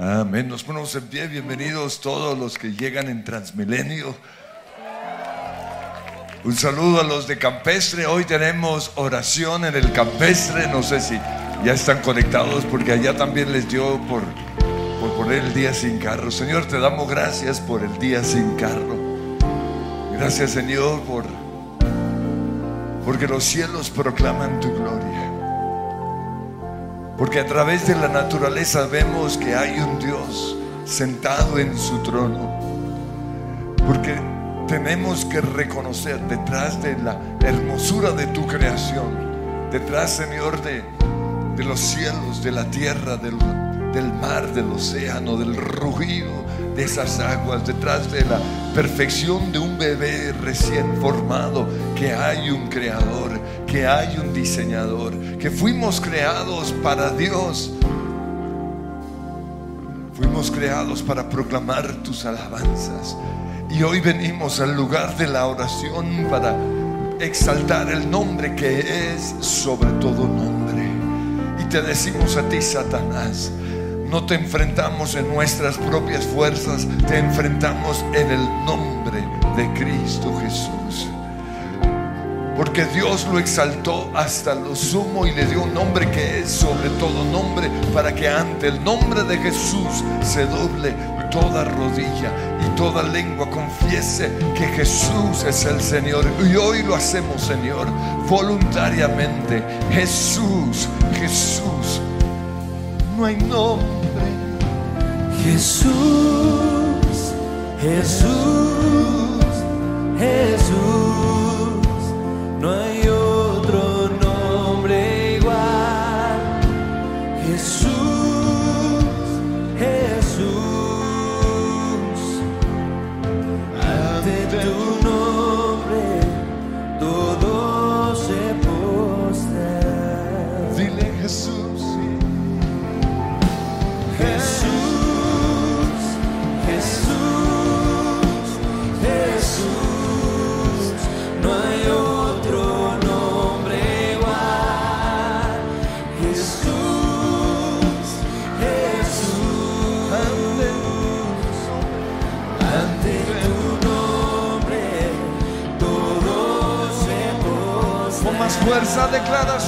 Amén. Nos ponemos en pie. Bienvenidos todos los que llegan en Transmilenio. Un saludo a los de Campestre. Hoy tenemos oración en el Campestre. No sé si ya están conectados porque allá también les dio por, por poner el día sin carro. Señor, te damos gracias por el día sin carro. Gracias, Señor, por porque los cielos proclaman tu gloria. Porque a través de la naturaleza vemos que hay un Dios sentado en su trono. Porque tenemos que reconocer detrás de la hermosura de tu creación, detrás, Señor, de, de los cielos, de la tierra, del, del mar, del océano, del rugido de esas aguas, detrás de la perfección de un bebé recién formado, que hay un creador, que hay un diseñador, que fuimos creados para Dios. Fuimos creados para proclamar tus alabanzas. Y hoy venimos al lugar de la oración para exaltar el nombre que es sobre todo nombre. Y te decimos a ti, Satanás, no te enfrentamos en nuestras propias fuerzas, te enfrentamos en el nombre de Cristo Jesús. Porque Dios lo exaltó hasta lo sumo y le dio un nombre que es sobre todo nombre, para que ante el nombre de Jesús se doble toda rodilla y toda lengua confiese que Jesús es el Señor. Y hoy lo hacemos, Señor, voluntariamente. Jesús, Jesús. No hay nombre. Jesús, Jesús, Jesús. No hay Fuerza declara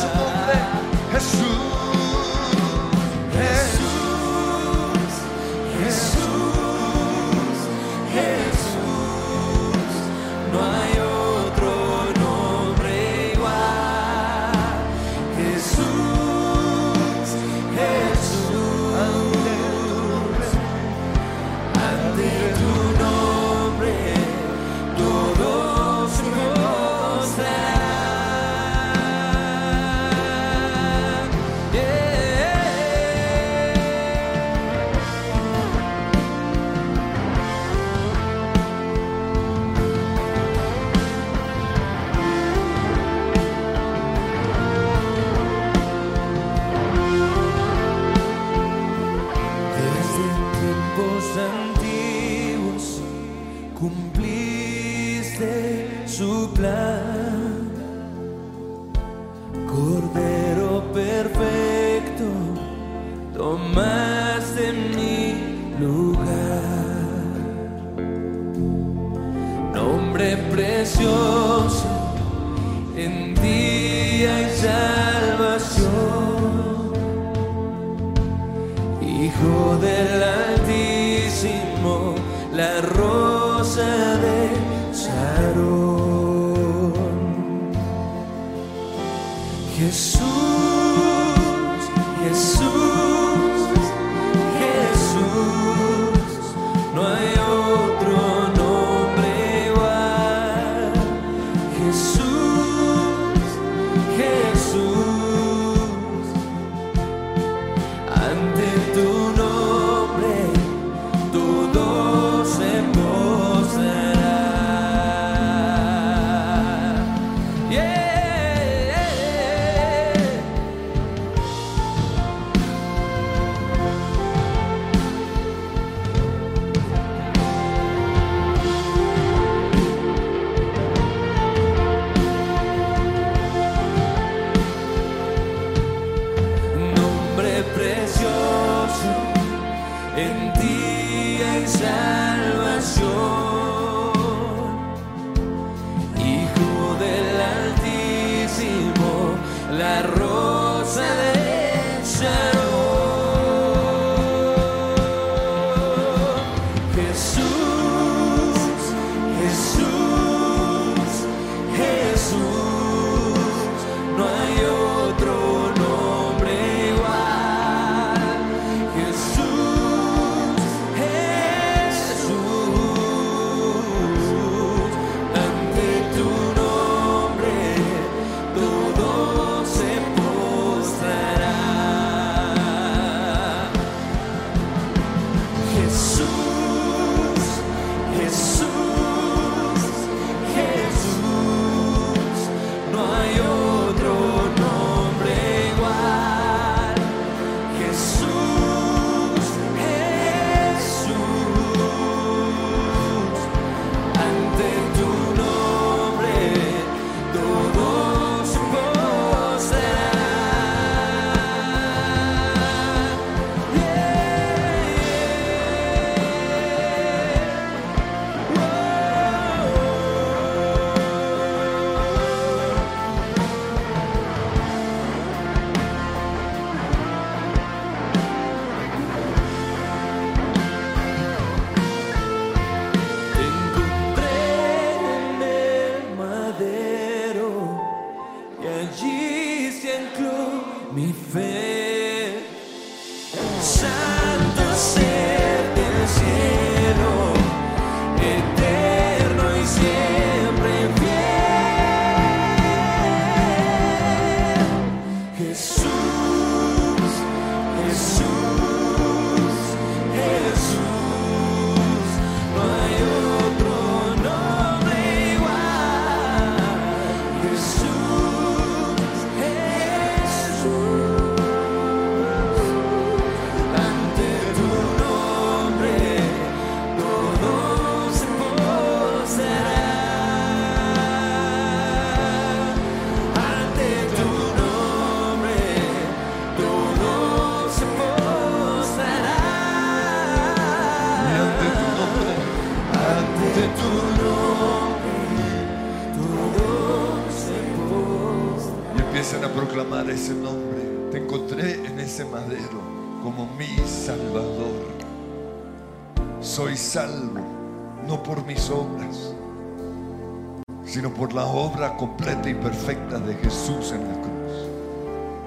sino por la obra completa y perfecta de Jesús en la cruz.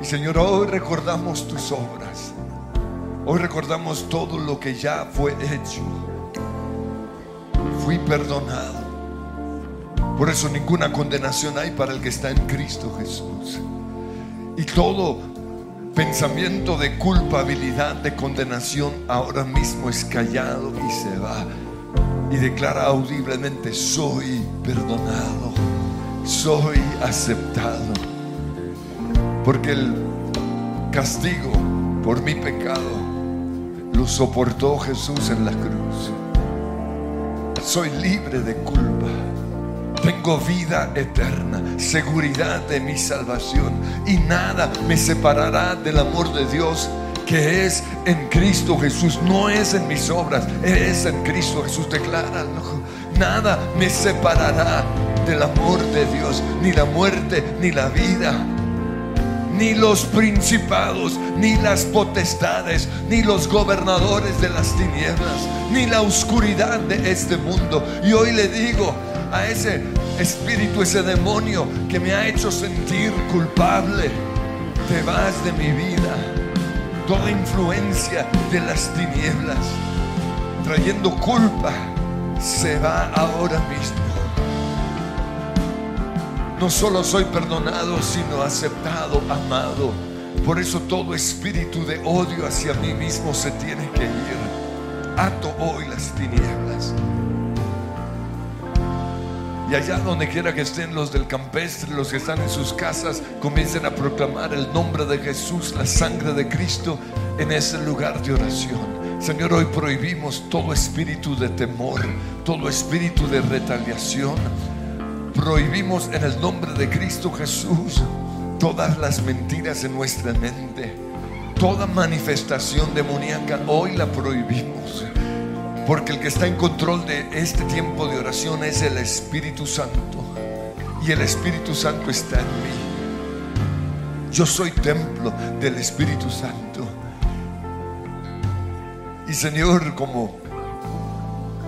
Y Señor, hoy recordamos tus obras. Hoy recordamos todo lo que ya fue hecho. Fui perdonado. Por eso ninguna condenación hay para el que está en Cristo Jesús. Y todo pensamiento de culpabilidad, de condenación, ahora mismo es callado y se va. Y declara audiblemente, soy perdonado, soy aceptado. Porque el castigo por mi pecado lo soportó Jesús en la cruz. Soy libre de culpa. Tengo vida eterna, seguridad de mi salvación y nada me separará del amor de Dios que es en Cristo Jesús. No es en mis obras, es en Cristo Jesús. Declara, nada me separará del amor de Dios, ni la muerte, ni la vida ni los principados, ni las potestades, ni los gobernadores de las tinieblas, ni la oscuridad de este mundo. Y hoy le digo a ese espíritu, ese demonio que me ha hecho sentir culpable, te vas de mi vida. Toda influencia de las tinieblas, trayendo culpa, se va ahora mismo. No solo soy perdonado, sino aceptado, amado. Por eso todo espíritu de odio hacia mí mismo se tiene que ir. Ato hoy las tinieblas. Y allá donde quiera que estén los del campestre, los que están en sus casas, comiencen a proclamar el nombre de Jesús, la sangre de Cristo en ese lugar de oración. Señor, hoy prohibimos todo espíritu de temor, todo espíritu de retaliación prohibimos en el nombre de Cristo Jesús todas las mentiras en nuestra mente, toda manifestación demoníaca, hoy la prohibimos. Porque el que está en control de este tiempo de oración es el Espíritu Santo. Y el Espíritu Santo está en mí. Yo soy templo del Espíritu Santo. Y Señor, como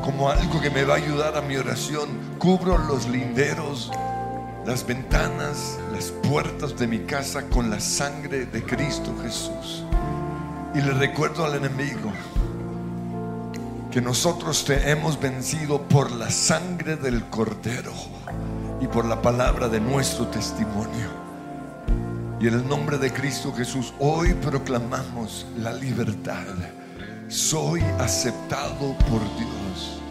como algo que me va a ayudar a mi oración. Cubro los linderos, las ventanas, las puertas de mi casa con la sangre de Cristo Jesús. Y le recuerdo al enemigo que nosotros te hemos vencido por la sangre del cordero y por la palabra de nuestro testimonio. Y en el nombre de Cristo Jesús hoy proclamamos la libertad. Soy aceptado por Dios.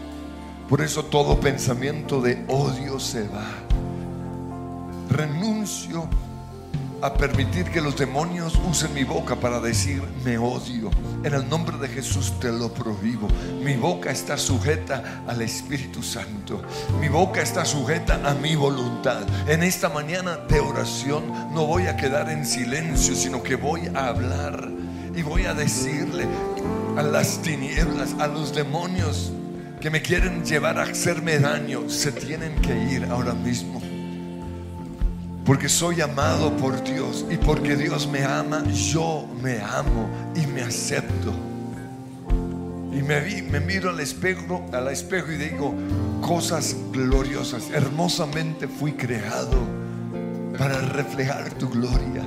Por eso todo pensamiento de odio se va. Renuncio a permitir que los demonios usen mi boca para decir me odio. En el nombre de Jesús te lo prohíbo. Mi boca está sujeta al Espíritu Santo. Mi boca está sujeta a mi voluntad. En esta mañana de oración no voy a quedar en silencio, sino que voy a hablar y voy a decirle a las tinieblas, a los demonios que me quieren llevar a hacerme daño, se tienen que ir ahora mismo. Porque soy amado por Dios y porque Dios me ama, yo me amo y me acepto. Y me, miro al espejo, al espejo y digo cosas gloriosas. Hermosamente fui creado para reflejar tu gloria.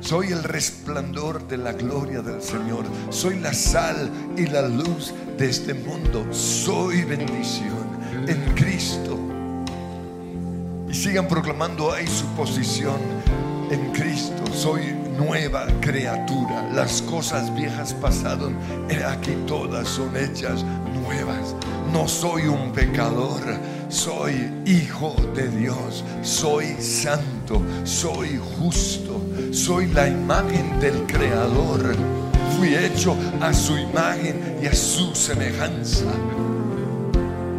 Soy el resplandor de la gloria del Señor. Soy la sal y la luz de este mundo. Soy bendición en Cristo. Sigan proclamando ahí su posición en Cristo. Soy nueva criatura. Las cosas viejas pasaron. Aquí todas son hechas nuevas. No soy un pecador. Soy hijo de Dios. Soy santo. Soy justo. Soy la imagen del Creador. Fui hecho a su imagen y a su semejanza.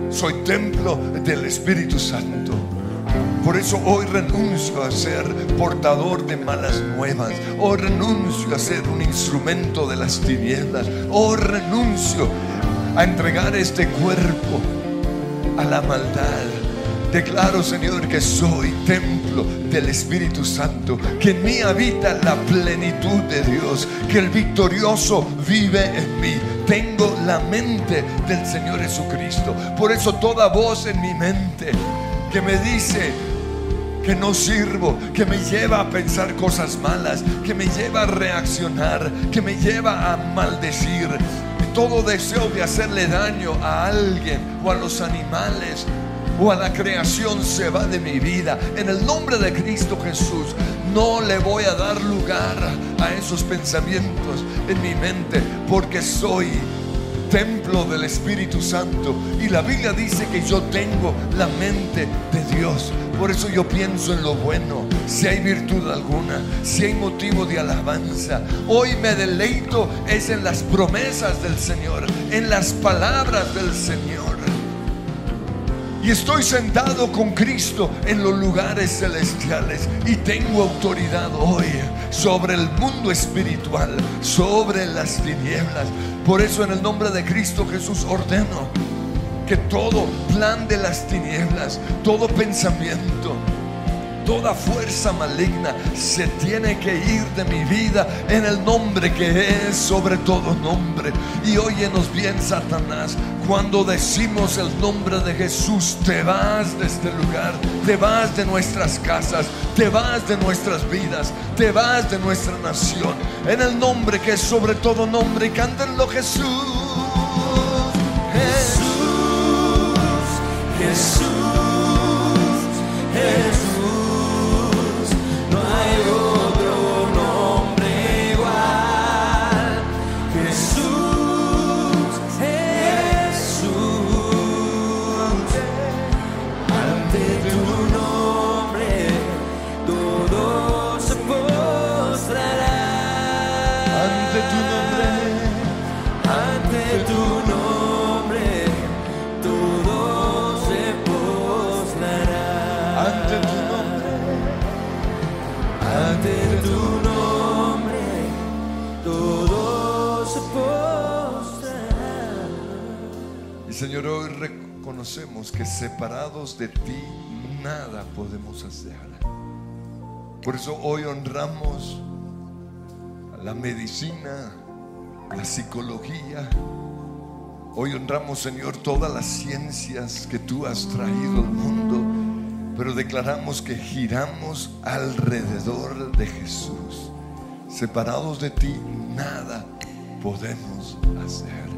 Soy templo del Espíritu Santo. Por eso hoy renuncio a ser portador de malas nuevas. Hoy renuncio a ser un instrumento de las tinieblas. Hoy renuncio a entregar este cuerpo a la maldad. Declaro, Señor, que soy templo del Espíritu Santo, que en mí habita la plenitud de Dios, que el victorioso vive en mí. Tengo la mente del Señor Jesucristo. Por eso toda voz en mi mente que me dice que no sirvo, que me lleva a pensar cosas malas, que me lleva a reaccionar, que me lleva a maldecir. Todo deseo de hacerle daño a alguien o a los animales o a la creación se va de mi vida. En el nombre de Cristo Jesús, no le voy a dar lugar a esos pensamientos en mi mente porque soy templo del Espíritu Santo. Y la Biblia dice que yo tengo la mente de Dios. Por eso yo pienso en lo bueno, si hay virtud alguna, si hay motivo de alabanza. Hoy me deleito es en las promesas del Señor, en las palabras del Señor. Y estoy sentado con Cristo en los lugares celestiales y tengo autoridad hoy sobre el mundo espiritual, sobre las tinieblas. Por eso en el nombre de Cristo Jesús ordeno que todo plan de las tinieblas, todo pensamiento, toda fuerza maligna se tiene que ir de mi vida en el nombre que es sobre todo nombre. Y óyenos bien, Satanás, cuando decimos el nombre de Jesús, te vas de este lugar, te vas de nuestras casas, te vas de nuestras vidas, te vas de nuestra nación. En el nombre que es sobre todo nombre, y cántenlo Jesús. Jesús. Jesús, Jesús, Señor, hoy reconocemos que separados de ti nada podemos hacer. Por eso hoy honramos la medicina, la psicología. Hoy honramos, Señor, todas las ciencias que tú has traído al mundo, pero declaramos que giramos alrededor de Jesús. Separados de ti nada podemos hacer.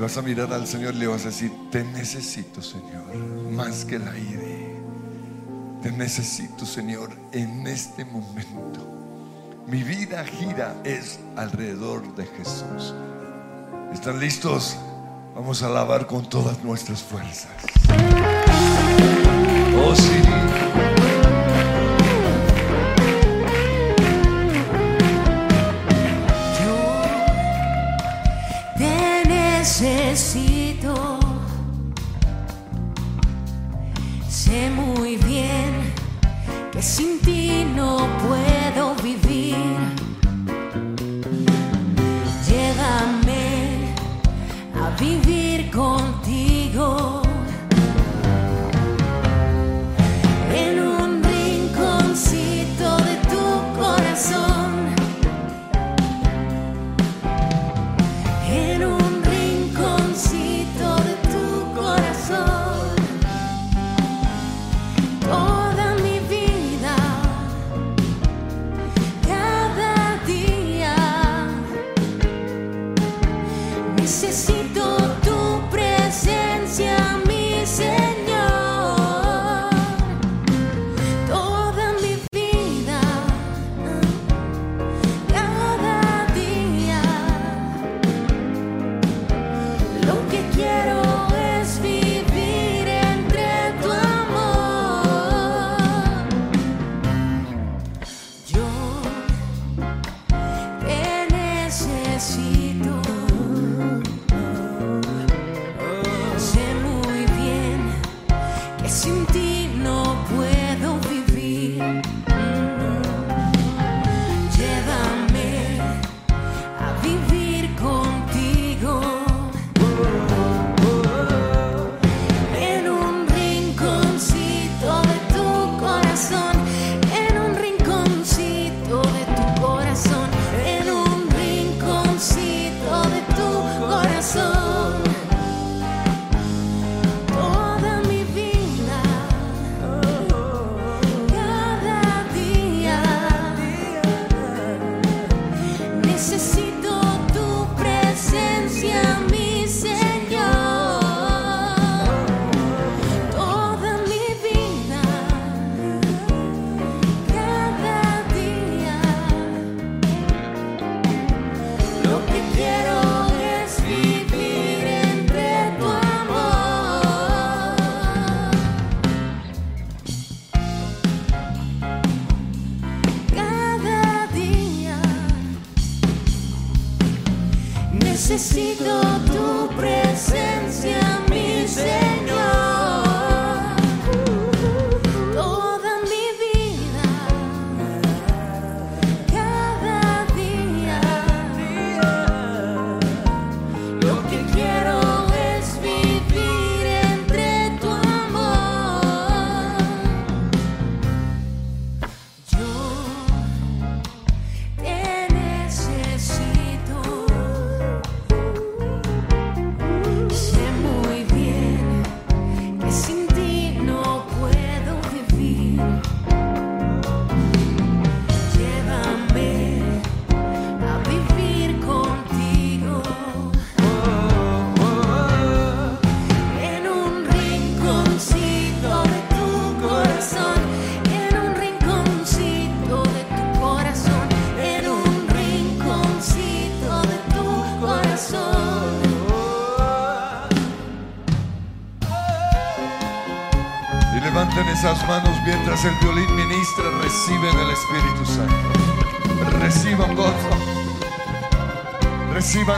Vas a mirar al Señor y le vas a decir, te necesito, Señor, más que el aire. Te necesito, Señor, en este momento. Mi vida gira es alrededor de Jesús. ¿Están listos? Vamos a alabar con todas nuestras fuerzas. Oh, sí. Que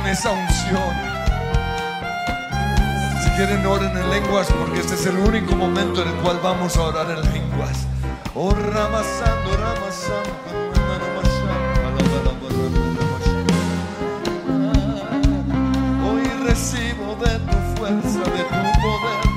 Reciban esa unción. Si quieren oren en lenguas, porque este es el único momento en el cual vamos a orar en lenguas. Oh, ramasando, ramasando. Hoy recibo de tu fuerza, de tu poder,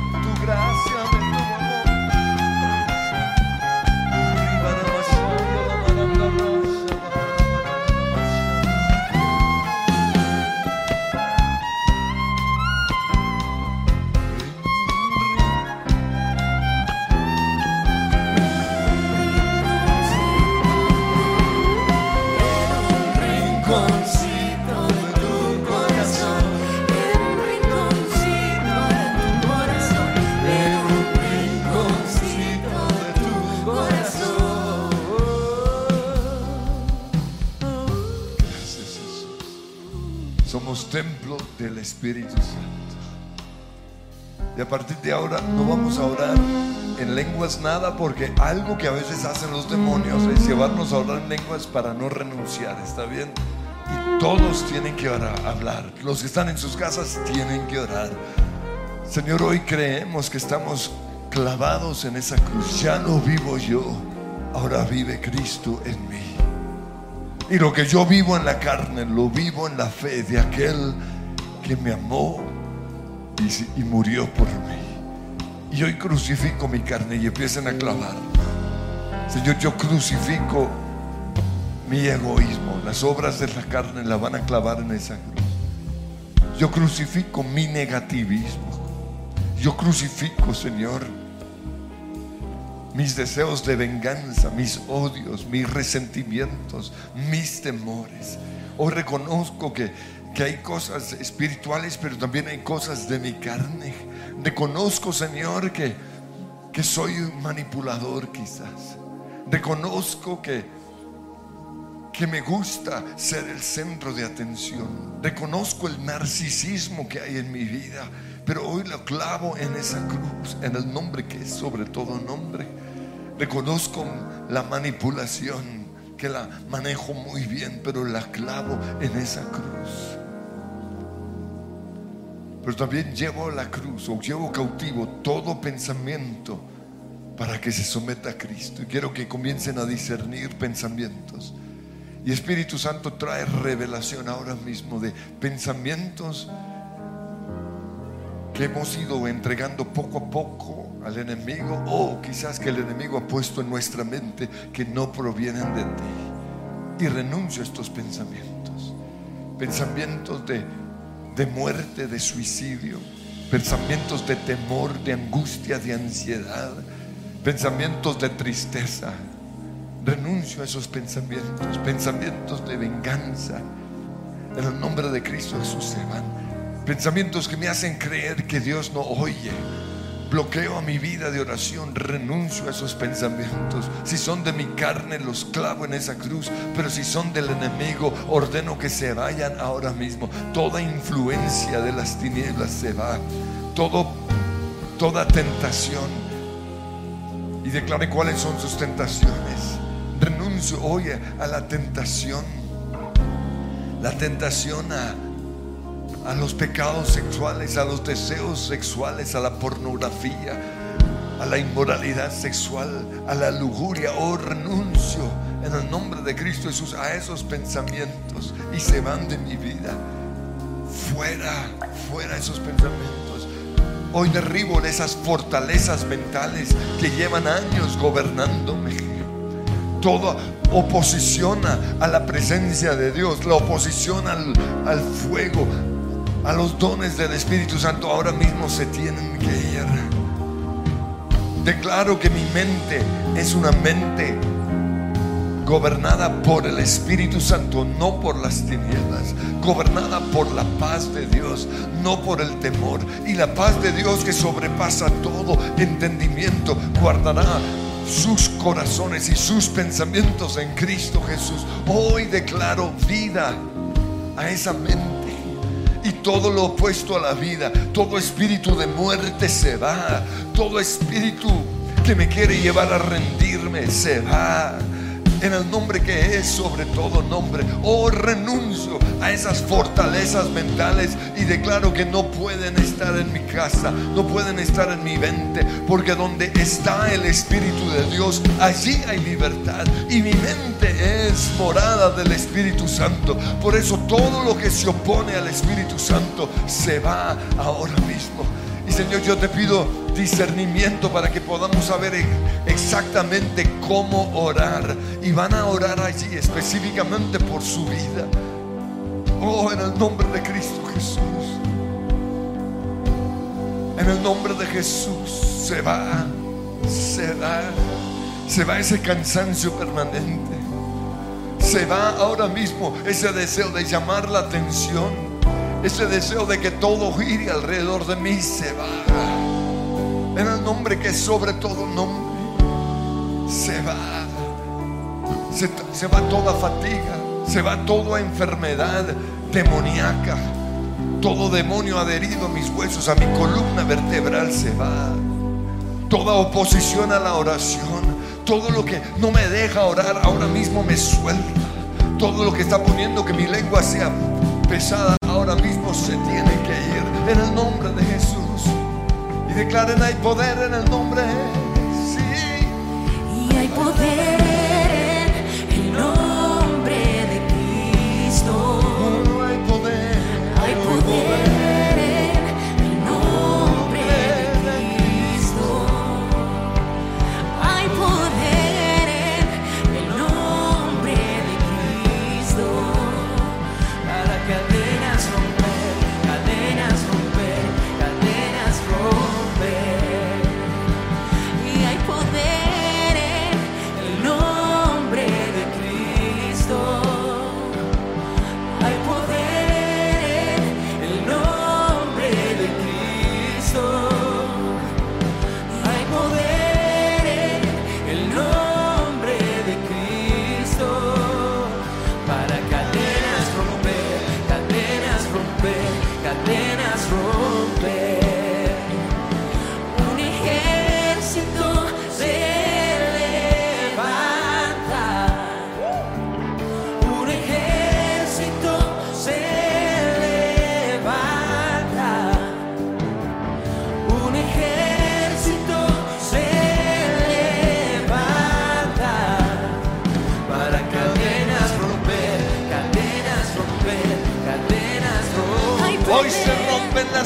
Espíritu Santo. Y a partir de ahora no vamos a orar en lenguas nada porque algo que a veces hacen los demonios es llevarnos a orar en lenguas para no renunciar, ¿está bien? Y todos tienen que orar, hablar. Los que están en sus casas tienen que orar. Señor, hoy creemos que estamos clavados en esa cruz. Ya no vivo yo, ahora vive Cristo en mí. Y lo que yo vivo en la carne, lo vivo en la fe de aquel que me amó y, murió por mí. Y hoy crucifico mi carne y empiecen a clavar. Señor, yo crucifico mi egoísmo. Las obras de la carne la van a clavar en esa cruz. Yo crucifico mi negativismo. Yo crucifico, Señor, mis deseos de venganza, mis odios, mis resentimientos, mis temores. Hoy reconozco que, que hay cosas espirituales, pero también hay cosas de mi carne. Reconozco, Señor, que, que soy un manipulador quizás. Reconozco que, que me gusta ser el centro de atención. Reconozco el narcisismo que hay en mi vida, pero hoy lo clavo en esa cruz, en el nombre que es sobre todo nombre. Reconozco la manipulación, que la manejo muy bien, pero la clavo en esa cruz. Pero también llevo la cruz o llevo cautivo todo pensamiento para que se someta a Cristo. Y quiero que comiencen a discernir pensamientos. Y Espíritu Santo trae revelación ahora mismo de pensamientos que hemos ido entregando poco a poco al enemigo o quizás que el enemigo ha puesto en nuestra mente que no provienen de ti. Y renuncio a estos pensamientos. Pensamientos de, de muerte, de suicidio. Pensamientos de temor, de angustia, de ansiedad. Pensamientos de tristeza. Renuncio a esos pensamientos. Pensamientos de venganza. En el nombre de Cristo Jesús se van. Pensamientos que me hacen creer que Dios no oye. Bloqueo a mi vida de oración, renuncio a esos pensamientos. Si son de mi carne, los clavo en esa cruz. Pero si son del enemigo, ordeno que se vayan ahora mismo. Toda influencia de las tinieblas se va. Todo, toda tentación. Y declare cuáles son sus tentaciones. Renuncio hoy a la tentación. La tentación a a los pecados sexuales, a los deseos sexuales, a la pornografía, a la inmoralidad sexual, a la lujuria. Oh, renuncio en el nombre de Cristo Jesús a esos pensamientos y se van de mi vida. Fuera, fuera esos pensamientos. Hoy derribo esas fortalezas mentales que llevan años gobernándome. Toda oposición a, a la presencia de Dios, la oposición al, al fuego, a los dones del Espíritu Santo ahora mismo se tienen que ir. Declaro que mi mente es una mente gobernada por el Espíritu Santo, no por las tinieblas, gobernada por la paz de Dios, no por el temor. Y la paz de Dios que sobrepasa todo entendimiento, guardará sus corazones y sus pensamientos en Cristo Jesús. Hoy declaro vida a esa mente. Y todo lo opuesto a la vida, todo espíritu de muerte se va, todo espíritu que me quiere llevar a rendirme se va en el nombre que es sobre todo nombre. Oh, renuncio a esas fortalezas mentales y declaro que no pueden estar en mi casa, no pueden estar en mi mente, porque donde está el Espíritu de Dios, allí hay libertad. Y mi mente es morada del Espíritu Santo. Por eso todo lo que se opone al Espíritu Santo se va ahora mismo. Y Señor, yo te pido discernimiento para que podamos saber e- exactamente cómo orar. Y van a orar allí específicamente por su vida. Oh, en el nombre de Cristo Jesús. En el nombre de Jesús se va, se va, se va ese cansancio permanente. Se va ahora mismo ese deseo de llamar la atención, ese deseo de que todo gire alrededor de mí se va. En el nombre que es sobre todo nombre, se va. Se, se va toda fatiga, se va toda enfermedad demoníaca. Todo demonio adherido a mis huesos, a mi columna vertebral se va. Toda oposición a la oración, todo lo que no me deja orar ahora mismo me suelta. Todo lo que está poniendo que mi lengua sea pesada ahora mismo se tiene que ir en el nombre de Jesús. Declaren hay poder en el nombre. Sí. Y hay poder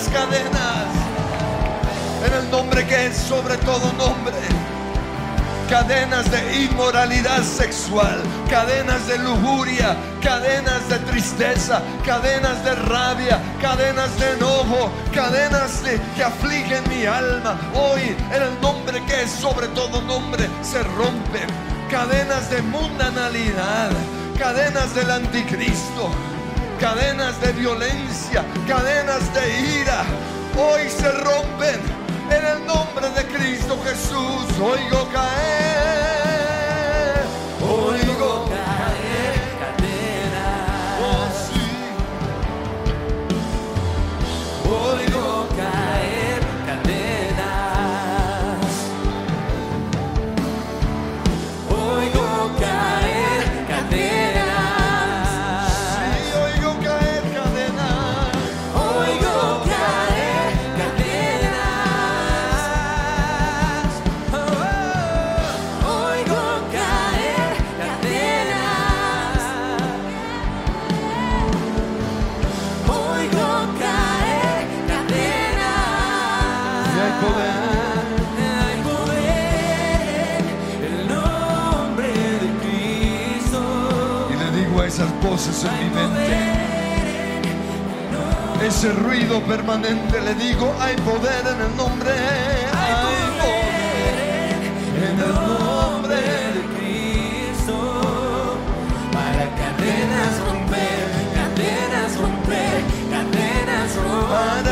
cadenas en el nombre que es sobre todo nombre. Cadenas de inmoralidad sexual, cadenas de lujuria, cadenas de tristeza, cadenas de rabia, cadenas de enojo, cadenas de, que afligen mi alma. Hoy en el nombre que es sobre todo nombre se rompen. Cadenas de mundanalidad, cadenas del anticristo cadenas de violencia, cadenas de ira, hoy se rompen en el nombre de Cristo Jesús. Oigo caer, oigo voces en mi mente. Ese ruido permanente le digo, hay poder en el nombre, hay poder en el nombre de Cristo para cadenas romper, cadenas romper, cadenas romper.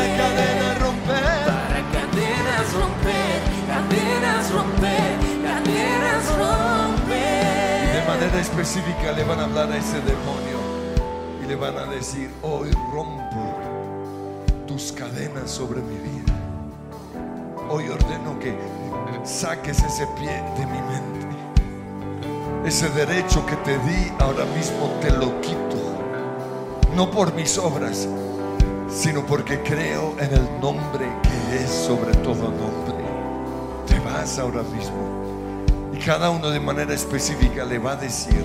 Manera específica le van a hablar a ese demonio y le van a decir, hoy rompo tus cadenas sobre mi vida. Hoy ordeno que saques ese pie de mi mente. Ese derecho que te di ahora mismo te lo quito. No por mis obras, sino porque creo en el nombre que es sobre todo nombre. Te vas ahora mismo. Cada uno de manera específica le va a decir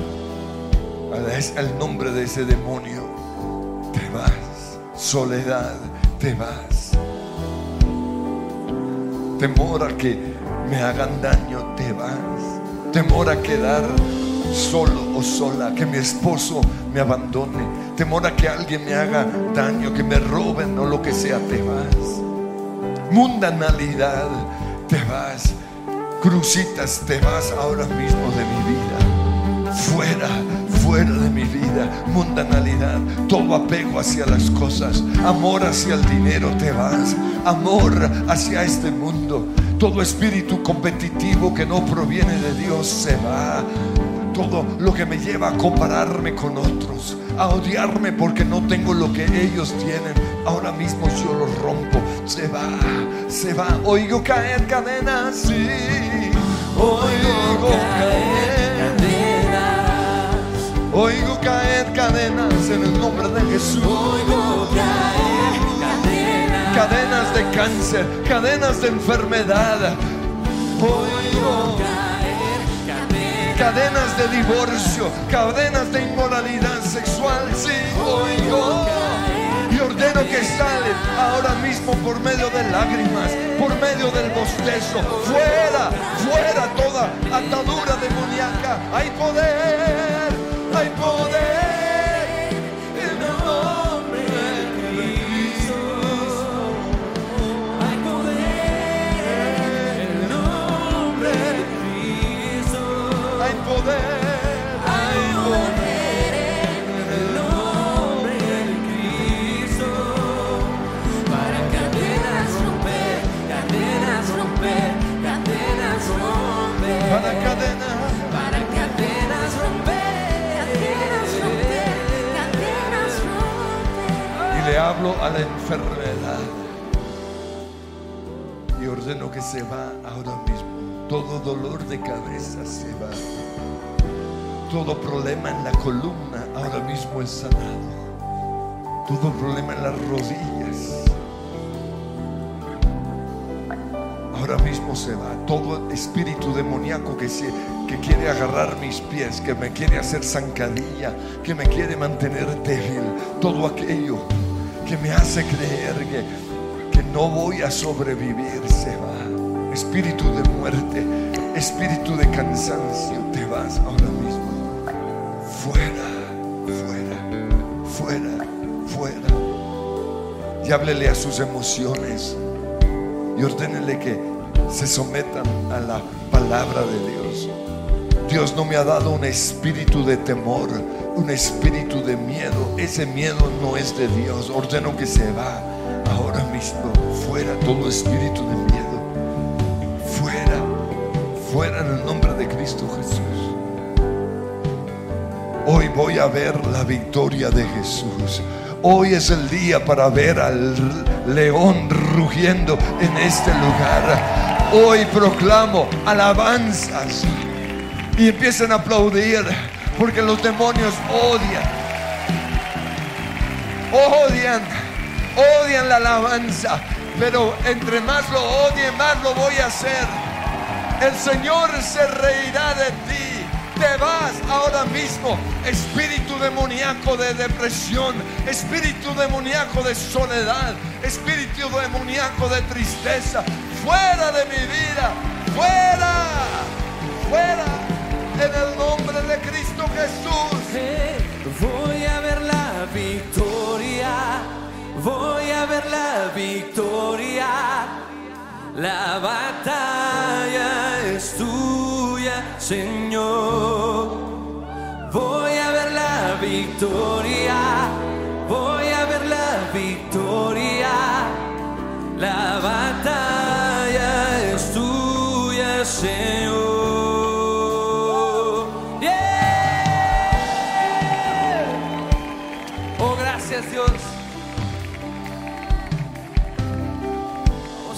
al nombre de ese demonio, te vas, soledad, te vas. Temor a que me hagan daño, te vas. Temor a quedar solo o sola, que mi esposo me abandone. Temor a que alguien me haga daño, que me roben o lo que sea, te vas. Mundanalidad, te vas. Crucitas, te vas ahora mismo de mi vida. Fuera, fuera de mi vida. Mundanalidad, todo apego hacia las cosas. Amor hacia el dinero, te vas. Amor hacia este mundo. Todo espíritu competitivo que no proviene de Dios se va. Todo lo que me lleva a compararme con otros, a odiarme porque no tengo lo que ellos tienen. Ahora mismo yo lo rompo. Se va, se va. Oigo caer cadenas, sí. Oigo caer. Cadenas, Oigo caer cadenas en el nombre de Jesús. oigo caer cadenas, Cadenas de cáncer, cadenas de enfermedad. Oigo caer cadenas, cadenas de divorcio, cadenas de inmoralidad sexual. Sí, oigo. Que salen ahora mismo por medio de lágrimas, por medio del bostezo. Fuera, fuera toda atadura demoníaca. Hay poder, hay poder le hablo a la enfermedad y ordeno que se va ahora mismo. Todo dolor de cabeza se va. Todo problema en la columna ahora mismo es sanado. Todo problema en las rodillas ahora mismo se va. Todo espíritu demoníaco que, se, que quiere agarrar mis pies, que me quiere hacer zancadilla, que me quiere mantener débil. Todo aquello que me hace creer que, que no voy a sobrevivir se va. Espíritu de muerte, espíritu de cansancio, te vas ahora mismo. Fuera, fuera, fuera, fuera. Y háblele a sus emociones y ordénele que se sometan a la palabra de Dios. Dios no me ha dado un espíritu de temor, un espíritu de miedo. Ese miedo no es de Dios. Ordeno que se va ahora mismo. Fuera todo espíritu de miedo. Fuera, fuera en el nombre de Cristo Jesús. Hoy voy a ver la victoria de Jesús. Hoy es el día para ver al león rugiendo en este lugar. Hoy proclamo alabanzas y empiezan a aplaudir porque los demonios odian. Odian, odian la alabanza. Pero entre más lo odien, más lo voy a hacer. El Señor se reirá de ti. Te vas ahora mismo, espíritu demoníaco de depresión, espíritu demoníaco de soledad, espíritu demoníaco de tristeza, fuera de mi vida, fuera, fuera, en el nombre de Cristo Jesús. Voy a ver la victoria, voy a ver la victoria. La batalla es tuya, Señor. Voy a ver la victoria, voy a ver la victoria. La batalla es tuya, Señor.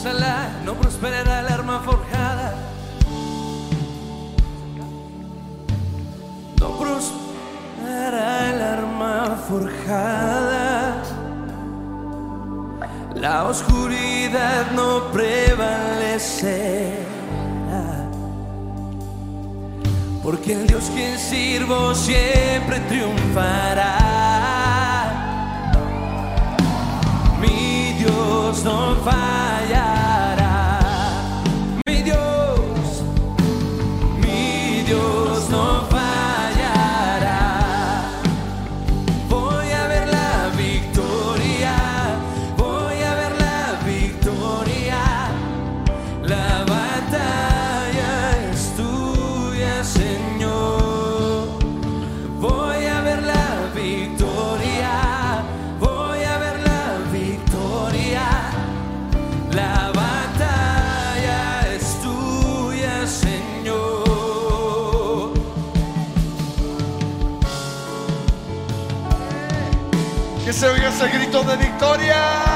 No prosperará el arma forjada. No prosperará el arma forjada. La oscuridad no prevalecerá. Porque el Dios quien sirvo siempre triunfará. Mi Dios no va grito de victoria.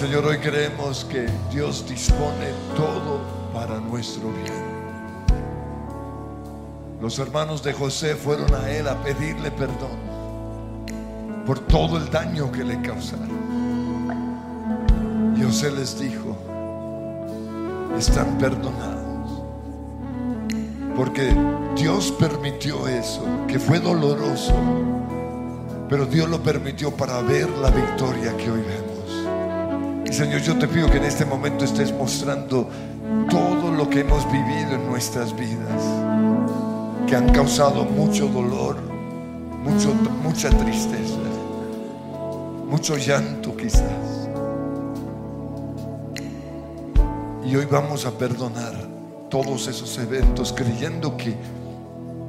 Hoy creemos que Dios dispone todo para nuestro bien. Los hermanos de José fueron a él a pedirle perdón por todo el daño que le causaron. Y José les dijo, están perdonados. Porque Dios permitió eso, que fue doloroso, pero Dios lo permitió para ver la victoria que hoy vemos. Señor, yo te pido que en este momento estés mostrando todo lo que hemos vivido en nuestras vidas, que han causado mucho dolor, mucho, mucha tristeza, mucho llanto quizás. Y hoy vamos a perdonar todos esos eventos creyendo que,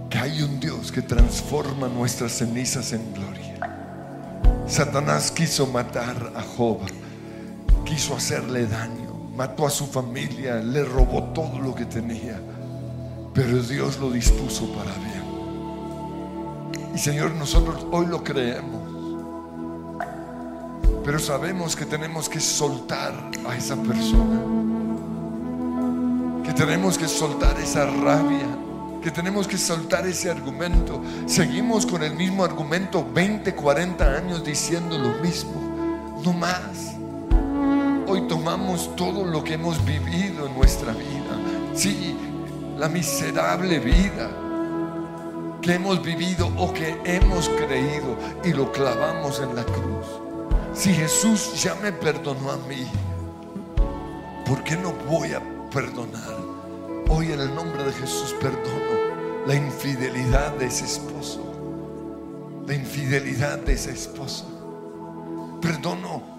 que hay un Dios que transforma nuestras cenizas en gloria. Satanás quiso matar a Job, quiso hacerle daño, mató a su familia, le robó todo lo que tenía, pero Dios lo dispuso para bien. Y Señor, nosotros hoy lo creemos, pero sabemos que tenemos que soltar a esa persona que tenemos que soltar esa rabia, que tenemos que soltar ese argumento. Seguimos con el mismo argumento 20, 40 años diciendo lo mismo, no más. Hoy tomamos todo lo que hemos vivido en nuestra vida, sí, la miserable vida que hemos vivido o que hemos creído y lo clavamos en la cruz. Si Jesús ya me perdonó a mí, ¿por qué no voy a perdonar. Hoy en el nombre de Jesús perdono la infidelidad de ese esposo. La infidelidad de ese esposa. Perdono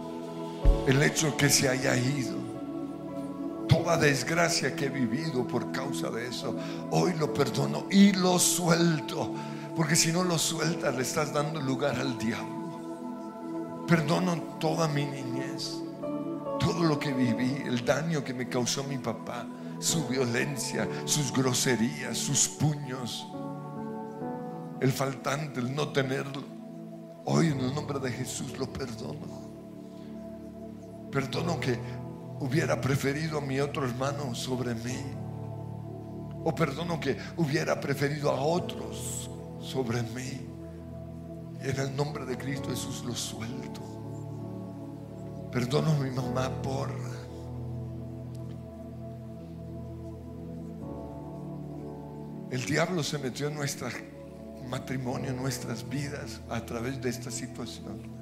el hecho que se haya ido. Toda desgracia que he vivido por causa de eso. Hoy lo perdono y lo suelto. Porque si no lo sueltas le estás dando lugar al diablo. Perdono toda mi niñez todo lo que viví, el daño que me causó mi papá, su violencia, sus groserías, sus puños, el faltante, el no tenerlo. Hoy en el nombre de Jesús lo perdono. Perdono que hubiera preferido a mi otro hermano sobre mí. O perdono que hubiera preferido a otros sobre mí. En el nombre de Cristo Jesús lo suelto. Perdono a mi mamá por... El diablo se metió en nuestro matrimonio, en nuestras vidas a través de esta situación.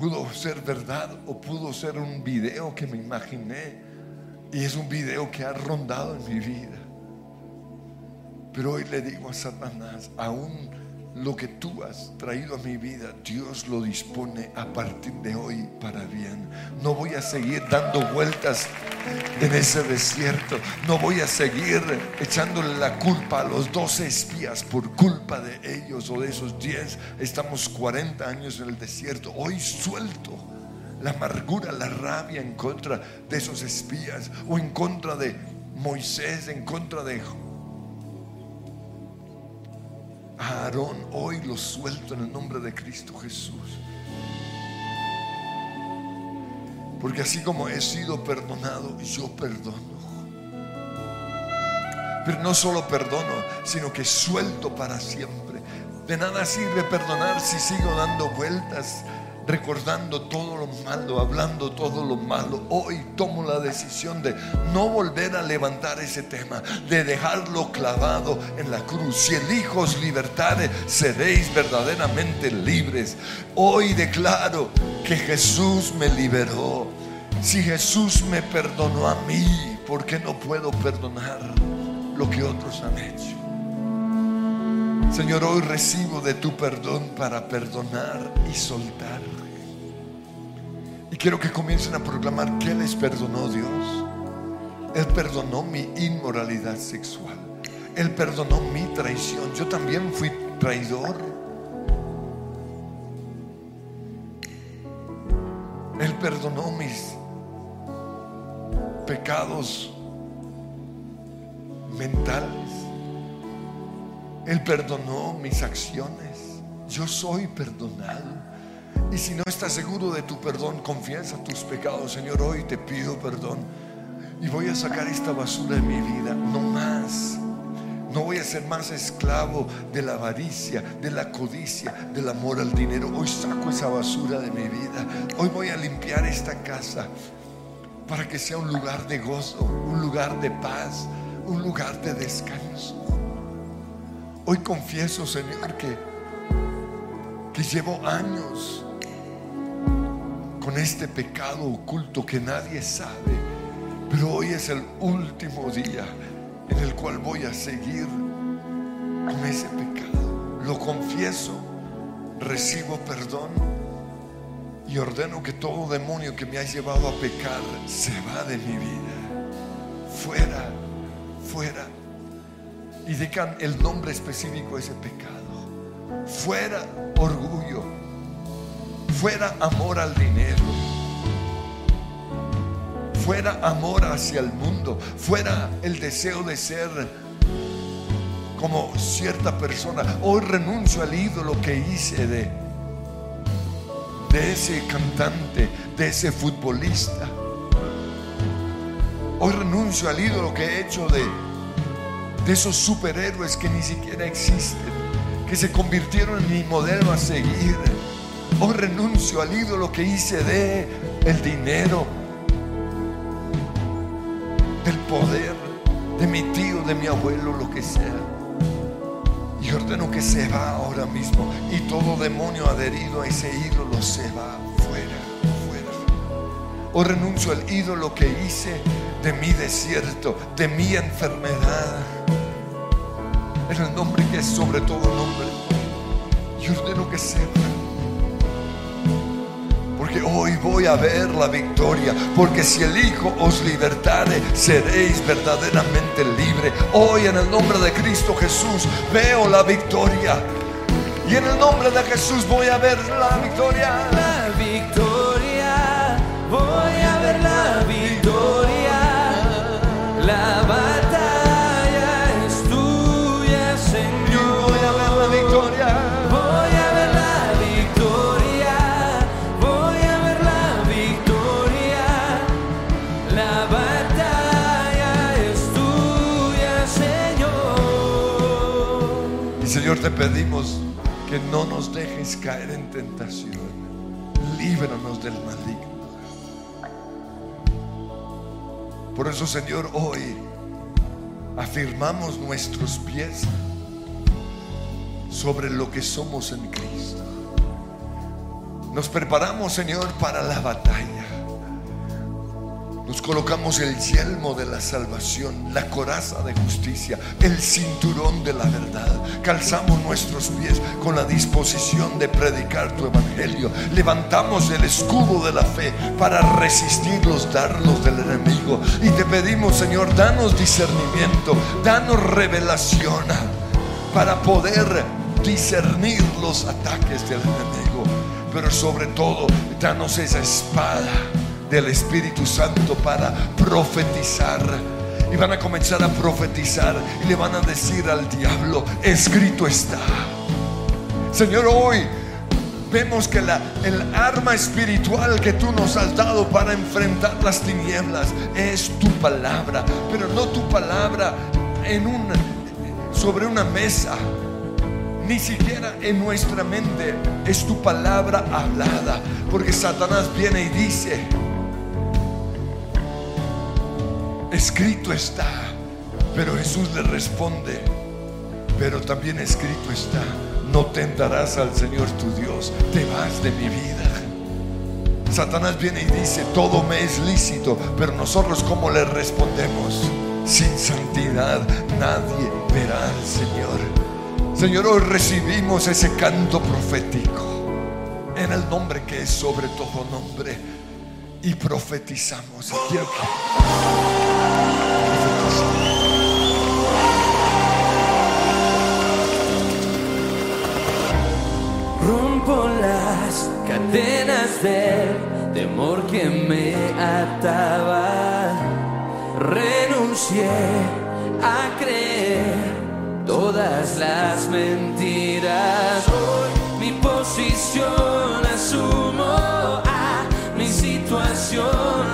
Pudo ser verdad o pudo ser un video que me imaginé y es un video que ha rondado en mi vida. Pero hoy le digo a Satanás, aún lo que tú has traído a mi vida, Dios lo dispone a partir de hoy para bien. No voy a seguir dando vueltas en ese desierto. No voy a seguir echándole la culpa a los 12 espías por culpa de ellos o de esos 10. Estamos 40 años en el desierto. Hoy suelto la amargura, la rabia en contra de esos espías o en contra de Moisés, en contra de Aarón, hoy lo suelto en el nombre de Cristo Jesús. Porque así como he sido perdonado, yo perdono. Pero no solo perdono, sino que suelto para siempre. De nada sirve perdonar si sigo dando vueltas recordando todo lo malo, hablando todo lo malo. Hoy tomo la decisión de no volver a levantar ese tema, de dejarlo clavado en la cruz. Si elijos libertad, seréis verdaderamente libres. Hoy declaro que Jesús me liberó. Si Jesús me perdonó a mí, ¿por qué no puedo perdonar lo que otros han hecho? Señor, hoy recibo de tu perdón para perdonar y soltar. Y quiero que comiencen a proclamar que les perdonó Dios. Él perdonó mi inmoralidad sexual. Él perdonó mi traición. Yo también fui traidor. Él perdonó mis pecados mentales. Él perdonó mis acciones. Yo soy perdonado. Y si no estás seguro de tu perdón, confiesa tus pecados. Señor, hoy te pido perdón. Y voy a sacar esta basura de mi vida. No más. No voy a ser más esclavo de la avaricia, de la codicia, del amor al dinero. Hoy saco esa basura de mi vida. Hoy voy a limpiar esta casa para que sea un lugar de gozo, un lugar de paz, un lugar de descanso. Hoy confieso, Señor, que, que llevo años con este pecado oculto que nadie sabe, pero hoy es el último día en el cual voy a seguir con ese pecado. Lo confieso, recibo perdón y ordeno que todo demonio que me ha llevado a pecar se va de mi vida. Fuera, fuera. Y digan el nombre específico de ese pecado. Fuera orgullo. Fuera amor al dinero. Fuera amor hacia el mundo. Fuera el deseo de ser como cierta persona. Hoy renuncio al ídolo que hice de, de ese cantante, de ese futbolista. Hoy renuncio al ídolo que he hecho de, de esos superhéroes que ni siquiera existen, que se convirtieron en mi modelo a seguir. Hoy renuncio al ídolo que hice de el dinero, del poder, de mi tío, de mi abuelo, lo que sea. Y ordeno que se va ahora mismo. Y todo demonio adherido a ese ídolo se va fuera, fuera. O renuncio al ídolo que hice de mi desierto, de mi enfermedad. En el nombre que es sobre todo nombre. Y ordeno que se va. Porque hoy voy a ver la victoria. Porque si el Hijo os libertare, seréis verdaderamente libre. Hoy en el nombre de Cristo Jesús veo la victoria. Y en el nombre de Jesús voy a ver la victoria. La victoria, voy a ver la victoria. La Te pedimos que no nos dejes caer en tentación. Líbranos del maligno. Por eso, Señor, hoy afirmamos nuestros pies sobre lo que somos en Cristo. Nos preparamos, Señor, para la batalla. Nos colocamos el yelmo de la salvación, la coraza de justicia, el cinturón de la verdad. Calzamos nuestros pies con la disposición de predicar tu evangelio. Levantamos el escudo de la fe para resistir los dardos del enemigo. Y te pedimos, Señor, danos discernimiento, danos revelación para poder discernir los ataques del enemigo. Pero sobre todo, danos esa espada del Espíritu Santo para profetizar. Y van a comenzar a profetizar y le van a decir al diablo, escrito está. Señor, hoy vemos que la, el arma espiritual que tú nos has dado para enfrentar las tinieblas es tu palabra, pero no tu palabra en sobre una mesa, ni siquiera en nuestra mente, es tu palabra hablada, porque Satanás viene y dice, escrito está, pero Jesús le responde, pero también escrito está, no tentarás al Señor tu Dios, te vas de mi vida. Satanás viene y dice, todo me es lícito, pero nosotros cómo le respondemos? Sin santidad nadie verá al Señor. Señor, hoy recibimos ese canto profético en el nombre que es sobre todo nombre y profetizamos. Quiero que Rompo las cadenas del temor que me ataba. Renuncié a creer todas las mentiras. Hoy mi posición asume your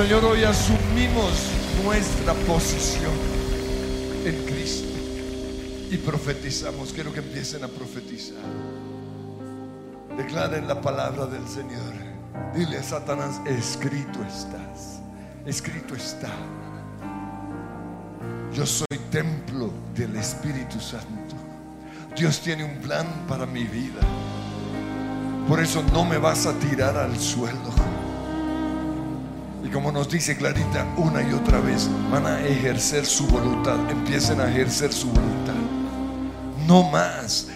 Señor, hoy asumimos nuestra posición en Cristo y profetizamos. Quiero que empiecen a profetizar. Declaren la palabra del Señor. Dile a Satanás, escrito estás. Escrito está. Yo soy templo del Espíritu Santo. Dios tiene un plan para mi vida. Por eso no me vas a tirar al suelo. Y como nos dice Clarita una y otra vez, van a ejercer su voluntad. Empiecen a ejercer su voluntad. No más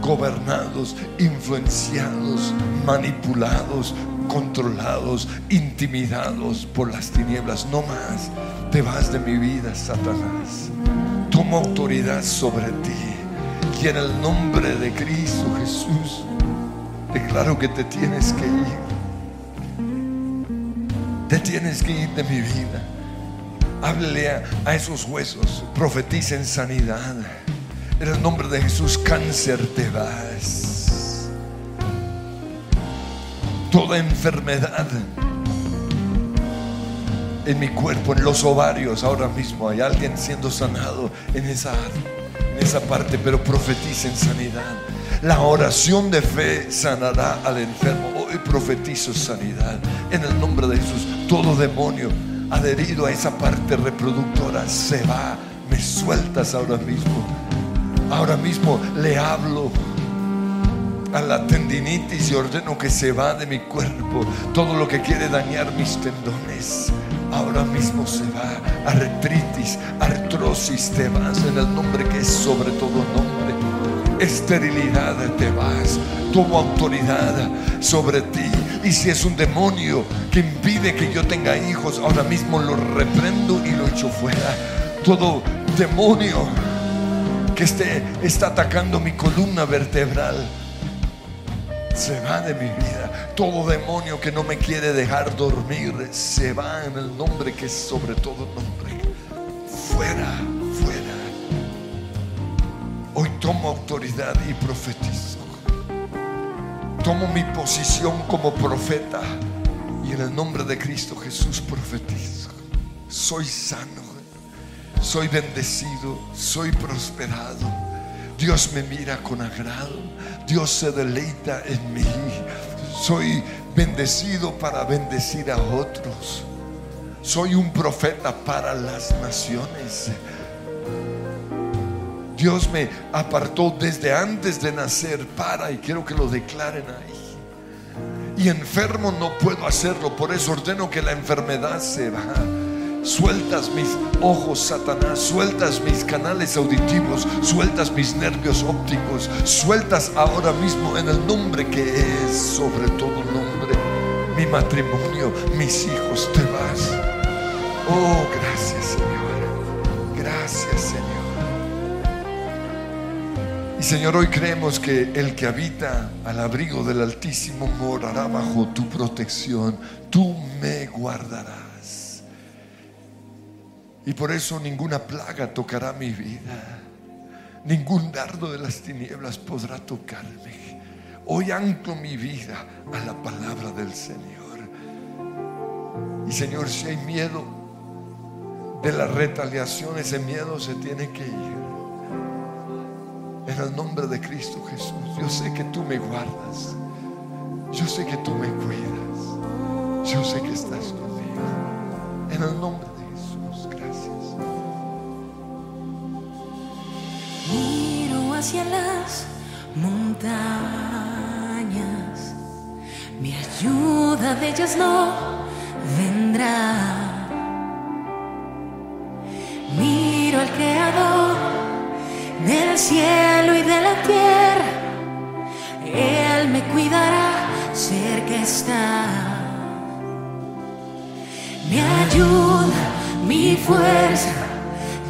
gobernados, influenciados, manipulados, controlados, intimidados por las tinieblas. No más. Te vas de mi vida, Satanás. Tomo autoridad sobre ti. Y en el nombre de Cristo Jesús, declaro que te tienes que ir. Te tienes que ir de mi vida. Háblele a, esos huesos. Profeticen sanidad. En el nombre de Jesús, cáncer te vas. Toda enfermedad en mi cuerpo, en los ovarios, ahora mismo hay alguien siendo sanado en esa, en esa parte, pero profeticen sanidad. La oración de fe sanará al enfermo. Hoy profetizo sanidad en el nombre de Jesús. Todo demonio adherido a esa parte reproductora se va. Me sueltas ahora mismo. Ahora mismo le hablo a la tendinitis y ordeno que se va de mi cuerpo. Todo lo que quiere dañar mis tendones. Ahora mismo se va. Artritis, artrosis, te vas en el nombre que es sobre todo nombre. Esterilidad, te vas. Tomo autoridad sobre ti. Y si es un demonio que impide que yo tenga hijos, ahora mismo lo reprendo y lo echo fuera. Todo demonio que esté, está atacando mi columna vertebral se va de mi vida. Todo demonio que no me quiere dejar dormir se va en el nombre que es sobre todo nombre. Fuera, fuera. Hoy tomo autoridad y profetizo. Tomo mi posición como profeta y en el nombre de Cristo Jesús profetizo. Soy sano, soy bendecido, soy prosperado. Dios me mira con agrado, Dios se deleita en mí. Soy bendecido para bendecir a otros. Soy un profeta para las naciones. Dios me apartó desde antes de nacer para, y quiero que lo declaren ahí. Y enfermo no puedo hacerlo, por eso ordeno que la enfermedad se va. Sueltas mis ojos, Satanás, sueltas mis canales auditivos, sueltas mis nervios ópticos, sueltas ahora mismo en el nombre que es sobre todo nombre, mi matrimonio, mis hijos, te vas. Oh, gracias Señor, gracias Señor. Y Señor, hoy creemos que el que habita al abrigo del Altísimo morará bajo tu protección. Tú me guardarás. Y por eso ninguna plaga tocará mi vida. Ningún dardo de las tinieblas podrá tocarme. Hoy anclo mi vida a la palabra del Señor. Y Señor, si hay miedo de la retaliación, ese miedo se tiene que ir. En el nombre de Cristo Jesús, yo sé que tú me guardas. Yo sé que tú me cuidas. Yo sé que estás conmigo. En el nombre de Jesús, gracias. Miro hacia las montañas, mi ayuda de ellas no vendrá. Miro al Creador del cielo y de la tierra, Él me cuidará, cerca está. Mi ayuda, mi fuerza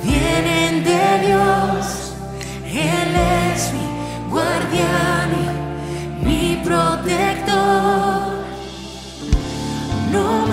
vienen de Dios. Él es mi guardián y mi protector. No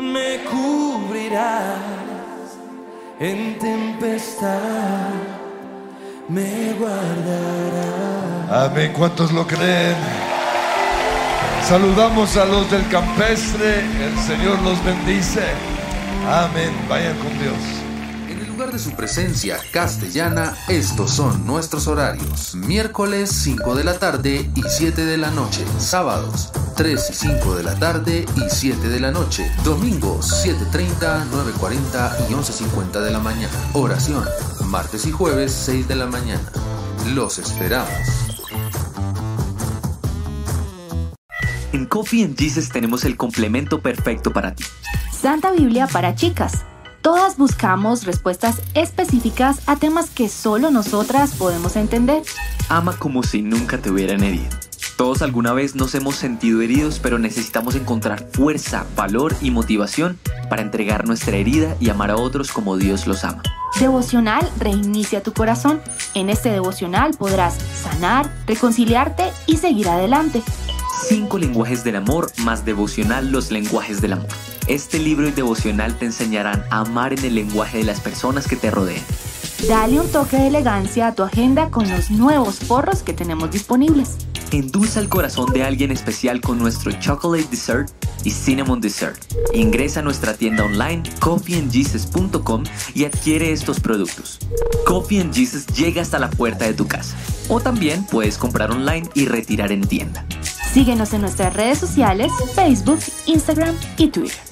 me cubrirás en tempestad. me guardará. Amén. ¿Cuántos lo creen? Saludamos a los del campestre. El Señor los bendice. Amén. Vayan con Dios. De su presencia castellana, estos son nuestros horarios. Miércoles 5 de la tarde y 7 de la noche. Sábados 3 y 5 de la tarde y 7 de la noche. Domingos 7.30, 9.40 y 11.50 de la mañana. Oración. Martes y jueves 6 de la mañana. Los esperamos. En Coffee and Jesus tenemos el complemento perfecto para ti. Santa Biblia para chicas. Todas buscamos respuestas específicas a temas que solo nosotras podemos entender. Ama como si nunca te hubieran herido. Todos alguna vez nos hemos sentido heridos, pero necesitamos encontrar fuerza, valor y motivación para entregar nuestra herida y amar a otros como Dios los ama. Devocional Reinicia tu corazón. En este devocional podrás sanar, reconciliarte y seguir adelante. Cinco lenguajes del amor más devocional los lenguajes del amor. Este libro y devocional te enseñarán a amar en el lenguaje de las personas que te rodean. Dale un toque de elegancia a tu agenda con los nuevos forros que tenemos disponibles. Endulza el corazón de alguien especial con nuestro Chocolate Dessert y Cinnamon Dessert. Ingresa a nuestra tienda online coffeeandjesus.com y adquiere estos productos. Coffee and Jesus llega hasta la puerta de tu casa. O también puedes comprar online y retirar en tienda. Síguenos en nuestras redes sociales, Facebook, Instagram y Twitter.